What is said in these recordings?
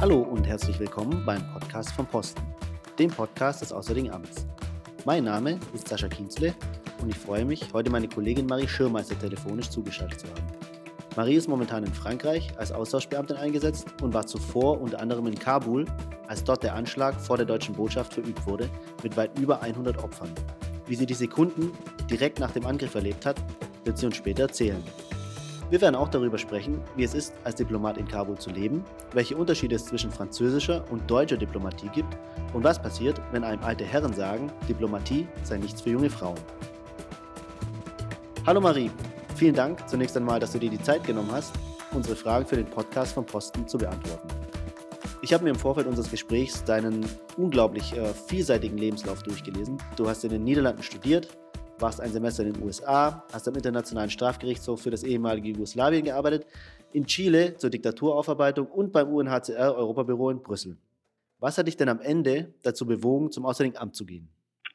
Hallo und herzlich willkommen beim Podcast vom Posten, dem Podcast des Auswärtigen Amts. Mein Name ist Sascha Kienzle und ich freue mich, heute meine Kollegin Marie Schirmeister telefonisch zugeschaltet zu haben. Marie ist momentan in Frankreich als Austauschbeamtin eingesetzt und war zuvor unter anderem in Kabul, als dort der Anschlag vor der deutschen Botschaft verübt wurde, mit weit über 100 Opfern. Wie sie die Sekunden direkt nach dem Angriff erlebt hat, wird sie uns später erzählen. Wir werden auch darüber sprechen, wie es ist, als Diplomat in Kabul zu leben, welche Unterschiede es zwischen französischer und deutscher Diplomatie gibt und was passiert, wenn einem alte Herren sagen, Diplomatie sei nichts für junge Frauen. Hallo Marie, vielen Dank zunächst einmal, dass du dir die Zeit genommen hast, unsere Fragen für den Podcast vom Posten zu beantworten. Ich habe mir im Vorfeld unseres Gesprächs deinen unglaublich äh, vielseitigen Lebenslauf durchgelesen. Du hast in den Niederlanden studiert, warst ein Semester in den USA, hast am Internationalen Strafgerichtshof für das ehemalige Jugoslawien gearbeitet, in Chile zur Diktaturaufarbeitung und beim UNHCR Europabüro in Brüssel. Was hat dich denn am Ende dazu bewogen, zum Auswärtigen Amt zu gehen?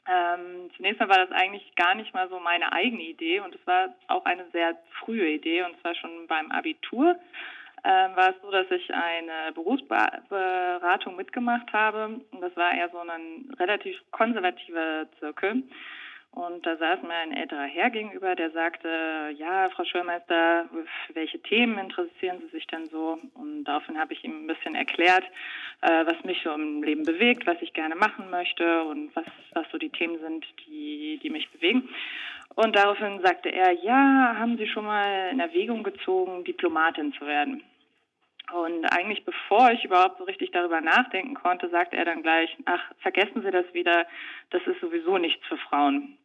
Ähm, zunächst mal war das eigentlich gar nicht mal so meine eigene Idee und es war auch eine sehr frühe Idee und zwar schon beim Abitur ähm, war es so, dass ich eine Berufsberatung mitgemacht habe und das war eher so ein relativ konservativer Zirkel. Und da saß mir ein älterer Herr gegenüber, der sagte, ja, Frau Schulmeister, welche Themen interessieren Sie sich denn so? Und daraufhin habe ich ihm ein bisschen erklärt, äh, was mich so im Leben bewegt, was ich gerne machen möchte und was, was so die Themen sind, die, die mich bewegen. Und daraufhin sagte er, ja, haben Sie schon mal in Erwägung gezogen, Diplomatin zu werden? Und eigentlich bevor ich überhaupt so richtig darüber nachdenken konnte, sagte er dann gleich, ach, vergessen Sie das wieder, das ist sowieso nichts für Frauen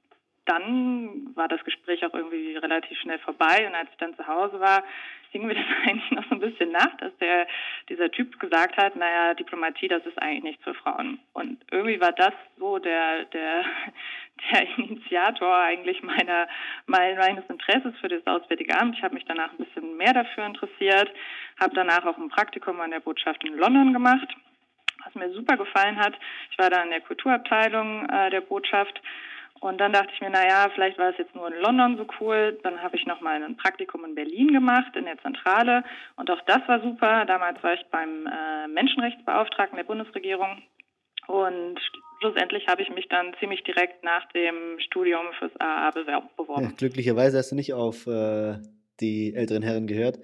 dann war das Gespräch auch irgendwie relativ schnell vorbei und als ich dann zu Hause war, hing mir das eigentlich noch so ein bisschen nach, dass der, dieser Typ gesagt hat, naja, Diplomatie, das ist eigentlich nichts für Frauen. Und irgendwie war das so der, der, der Initiator eigentlich meiner, meines Interesses für das Auswärtige Amt. Ich habe mich danach ein bisschen mehr dafür interessiert, habe danach auch ein Praktikum an der Botschaft in London gemacht was mir super gefallen hat. Ich war da in der Kulturabteilung äh, der Botschaft und dann dachte ich mir, naja, vielleicht war es jetzt nur in London so cool. Dann habe ich nochmal ein Praktikum in Berlin gemacht, in der Zentrale. Und auch das war super. Damals war ich beim äh, Menschenrechtsbeauftragten der Bundesregierung. Und schlussendlich habe ich mich dann ziemlich direkt nach dem Studium fürs AA beworben. Ja, glücklicherweise hast du nicht auf äh, die älteren Herren gehört.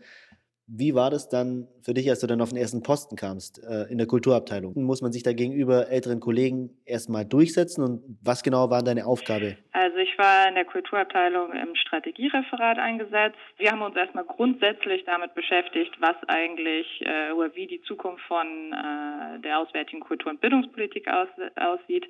Wie war das dann für dich, als du dann auf den ersten Posten kamst äh, in der Kulturabteilung? Muss man sich da gegenüber älteren Kollegen erstmal durchsetzen und was genau war deine Aufgabe? Also ich war in der Kulturabteilung im Strategiereferat eingesetzt. Wir haben uns erstmal grundsätzlich damit beschäftigt, was eigentlich äh, oder wie die Zukunft von äh, der auswärtigen Kultur- und Bildungspolitik aus, aussieht.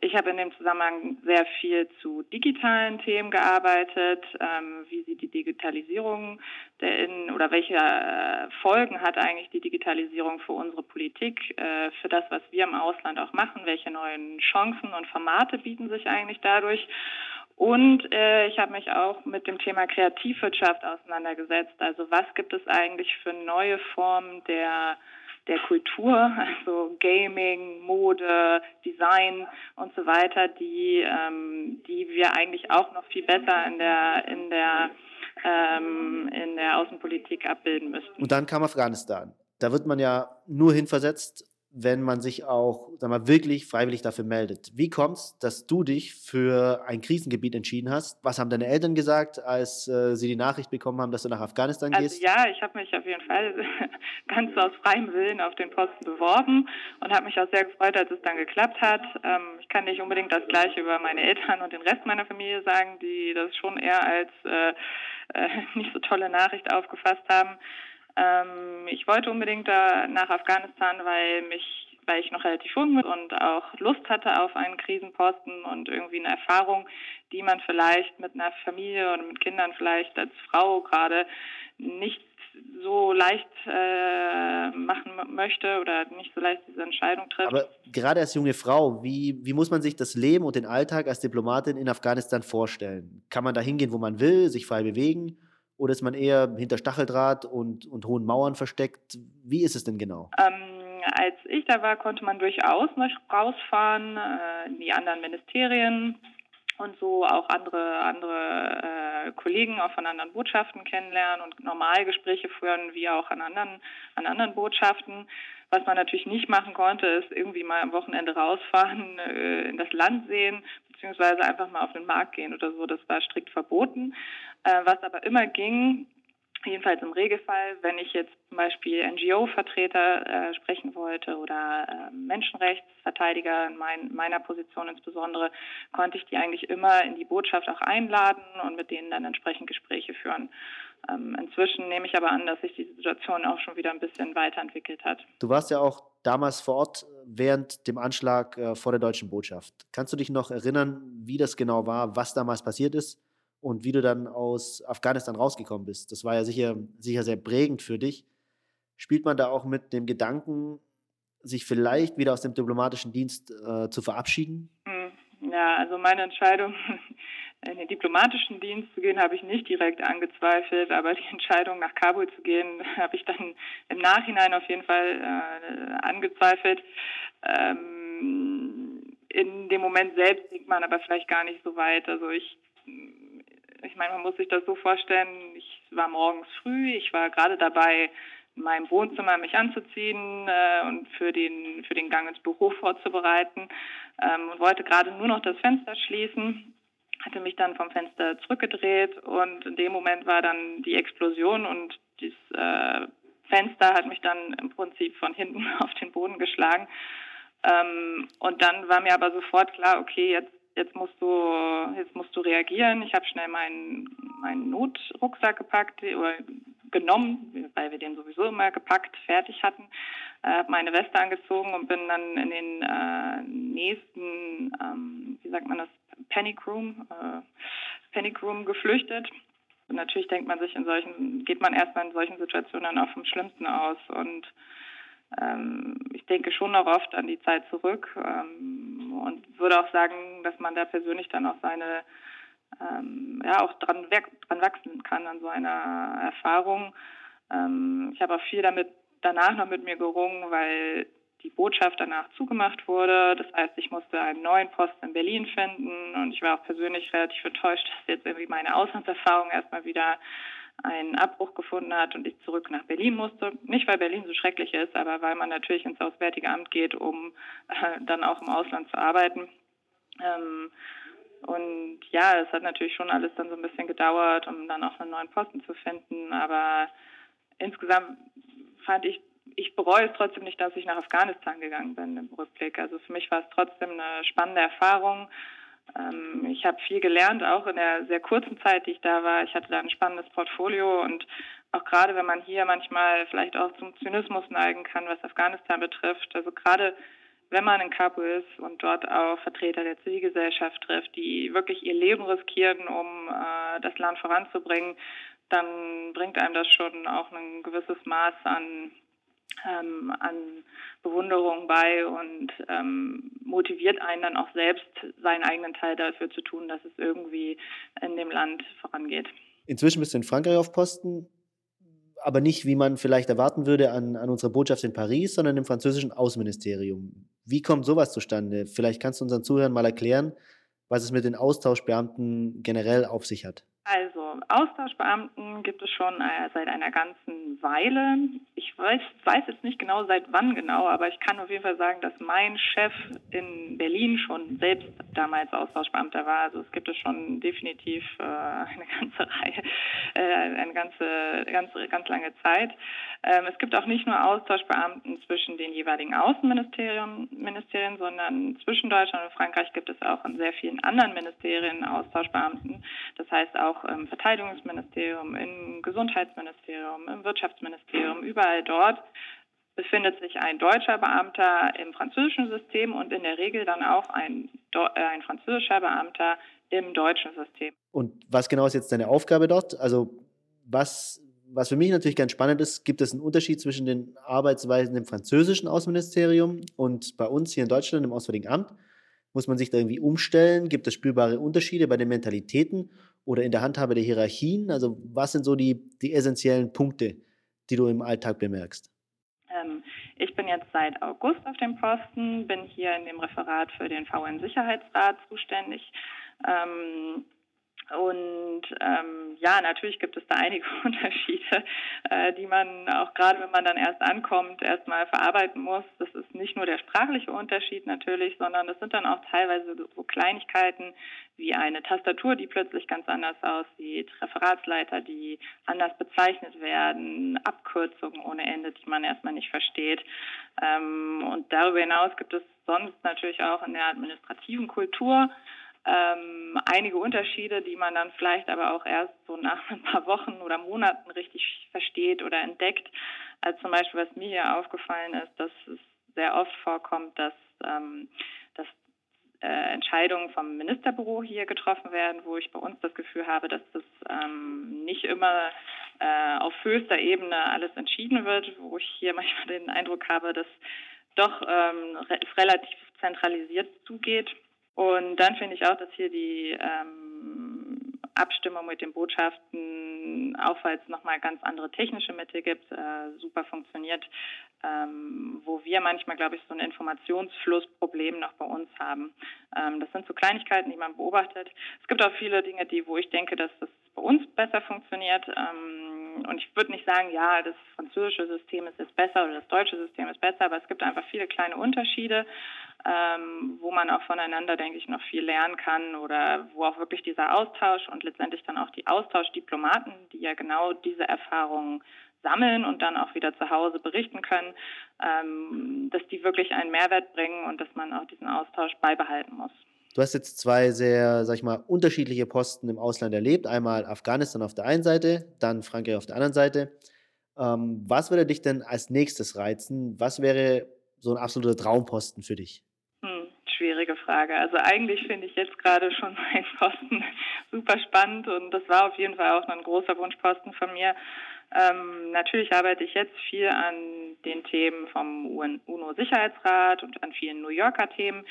Ich habe in dem Zusammenhang sehr viel zu digitalen Themen gearbeitet, ähm, wie sie die Digitalisierung der in oder welche äh, Folgen hat eigentlich die Digitalisierung für unsere Politik, äh, für das, was wir im Ausland auch machen, welche neuen Chancen und Formate bieten sich eigentlich dadurch. Und äh, ich habe mich auch mit dem Thema Kreativwirtschaft auseinandergesetzt. Also was gibt es eigentlich für neue Formen der der Kultur, also Gaming, Mode, Design und so weiter, die, ähm, die wir eigentlich auch noch viel besser in der, in der ähm, in der Außenpolitik abbilden müssten. Und dann kam Afghanistan. Da wird man ja nur hinversetzt, wenn man sich auch sag mal, wirklich freiwillig dafür meldet. Wie kommt es, dass du dich für ein Krisengebiet entschieden hast? Was haben deine Eltern gesagt, als äh, sie die Nachricht bekommen haben, dass du nach Afghanistan also, gehst? Ja, ich habe mich auf jeden Fall ganz aus freiem Willen auf den Posten beworben und habe mich auch sehr gefreut, als es dann geklappt hat. Ähm, ich kann nicht unbedingt das Gleiche über meine Eltern und den Rest meiner Familie sagen, die das schon eher als äh, äh, nicht so tolle Nachricht aufgefasst haben. Ähm, ich wollte unbedingt da nach Afghanistan, weil mich weil ich noch relativ jung bin und auch Lust hatte auf einen Krisenposten und irgendwie eine Erfahrung, die man vielleicht mit einer Familie und mit Kindern vielleicht als Frau gerade nicht so leicht äh, machen möchte oder nicht so leicht diese Entscheidung trifft. Aber gerade als junge Frau, wie, wie muss man sich das Leben und den Alltag als Diplomatin in Afghanistan vorstellen? Kann man da hingehen, wo man will, sich frei bewegen? Oder ist man eher hinter Stacheldraht und, und hohen Mauern versteckt? Wie ist es denn genau? Ähm, als ich da war, konnte man durchaus noch rausfahren äh, in die anderen Ministerien und so auch andere andere äh, Kollegen auch von anderen Botschaften kennenlernen und Normalgespräche führen wie auch an anderen an anderen Botschaften. Was man natürlich nicht machen konnte, ist irgendwie mal am Wochenende rausfahren, äh, in das Land sehen, beziehungsweise einfach mal auf den Markt gehen oder so. Das war strikt verboten. Äh, was aber immer ging, jedenfalls im Regelfall, wenn ich jetzt zum Beispiel NGO-Vertreter äh, sprechen wollte oder äh, Menschenrechtsverteidiger in mein, meiner Position insbesondere, konnte ich die eigentlich immer in die Botschaft auch einladen und mit denen dann entsprechend Gespräche führen. Ähm, inzwischen nehme ich aber an, dass sich die Situation auch schon wieder ein bisschen weiterentwickelt hat. Du warst ja auch damals vor Ort während dem Anschlag äh, vor der deutschen Botschaft. Kannst du dich noch erinnern, wie das genau war, was damals passiert ist? und wie du dann aus Afghanistan rausgekommen bist. Das war ja sicher, sicher sehr prägend für dich. Spielt man da auch mit dem Gedanken, sich vielleicht wieder aus dem diplomatischen Dienst äh, zu verabschieden? Hm, ja, also meine Entscheidung, in den diplomatischen Dienst zu gehen, habe ich nicht direkt angezweifelt, aber die Entscheidung, nach Kabul zu gehen, habe ich dann im Nachhinein auf jeden Fall äh, angezweifelt. Ähm, in dem Moment selbst denkt man aber vielleicht gar nicht so weit. Also ich ich meine, man muss sich das so vorstellen, ich war morgens früh, ich war gerade dabei, in meinem Wohnzimmer mich anzuziehen äh, und für den, für den Gang ins Büro vorzubereiten ähm, und wollte gerade nur noch das Fenster schließen, hatte mich dann vom Fenster zurückgedreht und in dem Moment war dann die Explosion und dieses äh, Fenster hat mich dann im Prinzip von hinten auf den Boden geschlagen. Ähm, und dann war mir aber sofort klar, okay, jetzt jetzt musst du, jetzt musst du reagieren. Ich habe schnell meinen, meinen Notrucksack gepackt oder genommen, weil wir den sowieso immer gepackt, fertig hatten, äh, habe meine Weste angezogen und bin dann in den äh, nächsten, ähm, wie sagt man das, Panic Room, äh, Panic Room geflüchtet. Und natürlich denkt man sich in solchen, geht man erstmal in solchen Situationen auch vom Schlimmsten aus und ähm, ich denke schon noch oft an die Zeit zurück ähm, und würde auch sagen, dass man da persönlich dann auch seine, ähm, ja, auch dran, dran wachsen kann an so einer Erfahrung. Ähm, ich habe auch viel damit danach noch mit mir gerungen, weil die Botschaft danach zugemacht wurde. Das heißt, ich musste einen neuen Posten in Berlin finden und ich war auch persönlich relativ enttäuscht, dass jetzt irgendwie meine Auslandserfahrung erstmal wieder einen Abbruch gefunden hat und ich zurück nach Berlin musste. Nicht, weil Berlin so schrecklich ist, aber weil man natürlich ins Auswärtige Amt geht, um äh, dann auch im Ausland zu arbeiten. Ähm, und ja, es hat natürlich schon alles dann so ein bisschen gedauert, um dann auch einen neuen Posten zu finden. Aber insgesamt fand ich, ich bereue es trotzdem nicht, dass ich nach Afghanistan gegangen bin im Rückblick. Also für mich war es trotzdem eine spannende Erfahrung. Ähm, ich habe viel gelernt, auch in der sehr kurzen Zeit, die ich da war. Ich hatte da ein spannendes Portfolio und auch gerade wenn man hier manchmal vielleicht auch zum Zynismus neigen kann, was Afghanistan betrifft. Also gerade wenn man in Kabul ist und dort auch Vertreter der Zivilgesellschaft trifft, die wirklich ihr Leben riskieren, um äh, das Land voranzubringen, dann bringt einem das schon auch ein gewisses Maß an ähm, an Bewunderung bei und ähm, motiviert einen dann auch selbst, seinen eigenen Teil dafür zu tun, dass es irgendwie in dem Land vorangeht. Inzwischen bist du in Frankreich auf Posten, aber nicht, wie man vielleicht erwarten würde, an, an unserer Botschaft in Paris, sondern im französischen Außenministerium. Wie kommt sowas zustande? Vielleicht kannst du unseren Zuhörern mal erklären, was es mit den Austauschbeamten generell auf sich hat. Also Austauschbeamten gibt es schon äh, seit einer ganzen Weile. Ich weiß, weiß jetzt nicht genau seit wann genau, aber ich kann auf jeden Fall sagen, dass mein Chef in Berlin schon selbst damals Austauschbeamter war. Also es gibt es schon definitiv äh, eine ganze Reihe, äh, eine ganze, ganz, ganz lange Zeit. Ähm, es gibt auch nicht nur Austauschbeamten zwischen den jeweiligen Außenministerien, Ministerien, sondern zwischen Deutschland und Frankreich gibt es auch in sehr vielen anderen Ministerien Austauschbeamten. Das heißt auch im Verteidigungsministerium, im Gesundheitsministerium, im Wirtschaftsministerium, überall dort befindet sich ein deutscher Beamter im französischen System und in der Regel dann auch ein, äh, ein französischer Beamter im deutschen System. Und was genau ist jetzt deine Aufgabe dort? Also was, was für mich natürlich ganz spannend ist, gibt es einen Unterschied zwischen den Arbeitsweisen im französischen Außenministerium und bei uns hier in Deutschland im Auswärtigen Amt? Muss man sich da irgendwie umstellen? Gibt es spürbare Unterschiede bei den Mentalitäten oder in der Handhabe der Hierarchien? Also was sind so die, die essentiellen Punkte, die du im Alltag bemerkst? Ähm, ich bin jetzt seit August auf dem Posten, bin hier in dem Referat für den VN-Sicherheitsrat zuständig. Ähm, Und ähm, ja, natürlich gibt es da einige Unterschiede, äh, die man auch gerade, wenn man dann erst ankommt, erstmal verarbeiten muss. Das ist nicht nur der sprachliche Unterschied natürlich, sondern das sind dann auch teilweise so Kleinigkeiten wie eine Tastatur, die plötzlich ganz anders aussieht, Referatsleiter, die anders bezeichnet werden, Abkürzungen ohne Ende, die man erstmal nicht versteht. Ähm, und darüber hinaus gibt es sonst natürlich auch in der administrativen Kultur ähm, einige Unterschiede, die man dann vielleicht aber auch erst so nach ein paar Wochen oder Monaten richtig versteht oder entdeckt. Also zum Beispiel, was mir hier aufgefallen ist, dass es sehr oft vorkommt, dass, ähm, dass äh, Entscheidungen vom Ministerbüro hier getroffen werden, wo ich bei uns das Gefühl habe, dass das ähm, nicht immer äh, auf höchster Ebene alles entschieden wird, wo ich hier manchmal den Eindruck habe, dass doch ähm, re relativ zentralisiert zugeht. Und dann finde ich auch, dass hier die ähm, Abstimmung mit den Botschaften, auch weil es nochmal ganz andere technische Mittel gibt, äh, super funktioniert, ähm, wo wir manchmal, glaube ich, so ein Informationsflussproblem noch bei uns haben. Ähm, das sind so Kleinigkeiten, die man beobachtet. Es gibt auch viele Dinge, die, wo ich denke, dass das bei uns besser funktioniert. Ähm, und ich würde nicht sagen, ja, das französische System ist jetzt besser oder das deutsche System ist besser, aber es gibt einfach viele kleine Unterschiede ähm, wo man auch voneinander, denke ich, noch viel lernen kann oder wo auch wirklich dieser Austausch und letztendlich dann auch die Austauschdiplomaten, die ja genau diese Erfahrungen sammeln und dann auch wieder zu Hause berichten können, ähm, dass die wirklich einen Mehrwert bringen und dass man auch diesen Austausch beibehalten muss. Du hast jetzt zwei sehr, sag ich mal, unterschiedliche Posten im Ausland erlebt. Einmal Afghanistan auf der einen Seite, dann Frankreich auf der anderen Seite. Ähm, was würde dich denn als nächstes reizen? Was wäre so ein absoluter Traumposten für dich? Schwierige Frage. Also eigentlich finde ich jetzt gerade schon meinen Posten super spannend und das war auf jeden Fall auch ein großer Wunschposten von mir. Ähm, natürlich arbeite ich jetzt viel an den Themen vom UNO-Sicherheitsrat und an vielen New Yorker Themen.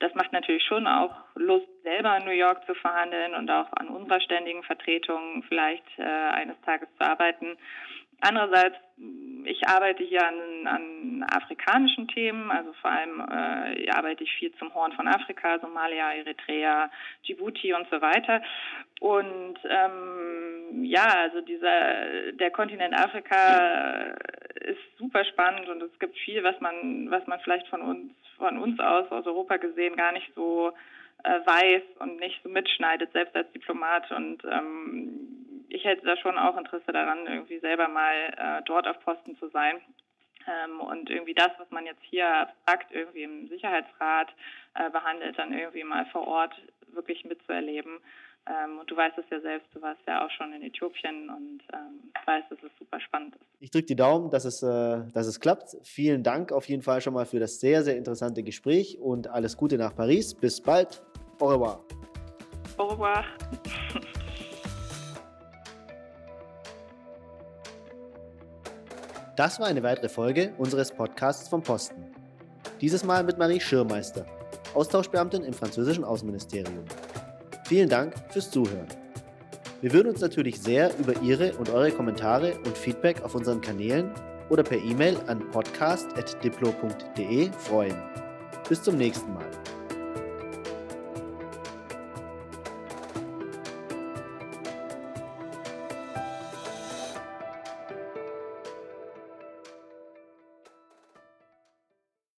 Das macht natürlich schon auch Lust, selber in New York zu verhandeln und auch an unserer ständigen Vertretung vielleicht äh, eines Tages zu arbeiten. Andererseits, ich arbeite hier an, an afrikanischen Themen, also vor allem äh, arbeite ich viel zum Horn von Afrika, Somalia, Eritrea, Djibouti und so weiter. Und ähm, ja, also dieser der Kontinent Afrika ist super spannend und es gibt viel, was man was man vielleicht von uns von uns aus aus Europa gesehen gar nicht so äh, weiß und nicht so mitschneidet, selbst als Diplomat und ähm, ich hätte da schon auch Interesse daran, irgendwie selber mal äh, dort auf Posten zu sein. Ähm, und irgendwie das, was man jetzt hier abstrakt irgendwie im Sicherheitsrat äh, behandelt, dann irgendwie mal vor Ort wirklich mitzuerleben. Ähm, und du weißt es ja selbst, du warst ja auch schon in Äthiopien und ähm, weißt, dass es super spannend ist. Ich drücke die Daumen, dass es, äh, dass es klappt. Vielen Dank auf jeden Fall schon mal für das sehr, sehr interessante Gespräch und alles Gute nach Paris. Bis bald. Au revoir. Au revoir. Das war eine weitere Folge unseres Podcasts vom Posten. Dieses Mal mit Marie Schirmeister, Austauschbeamtin im französischen Außenministerium. Vielen Dank fürs Zuhören. Wir würden uns natürlich sehr über Ihre und eure Kommentare und Feedback auf unseren Kanälen oder per E-Mail an podcast.diplo.de freuen. Bis zum nächsten Mal.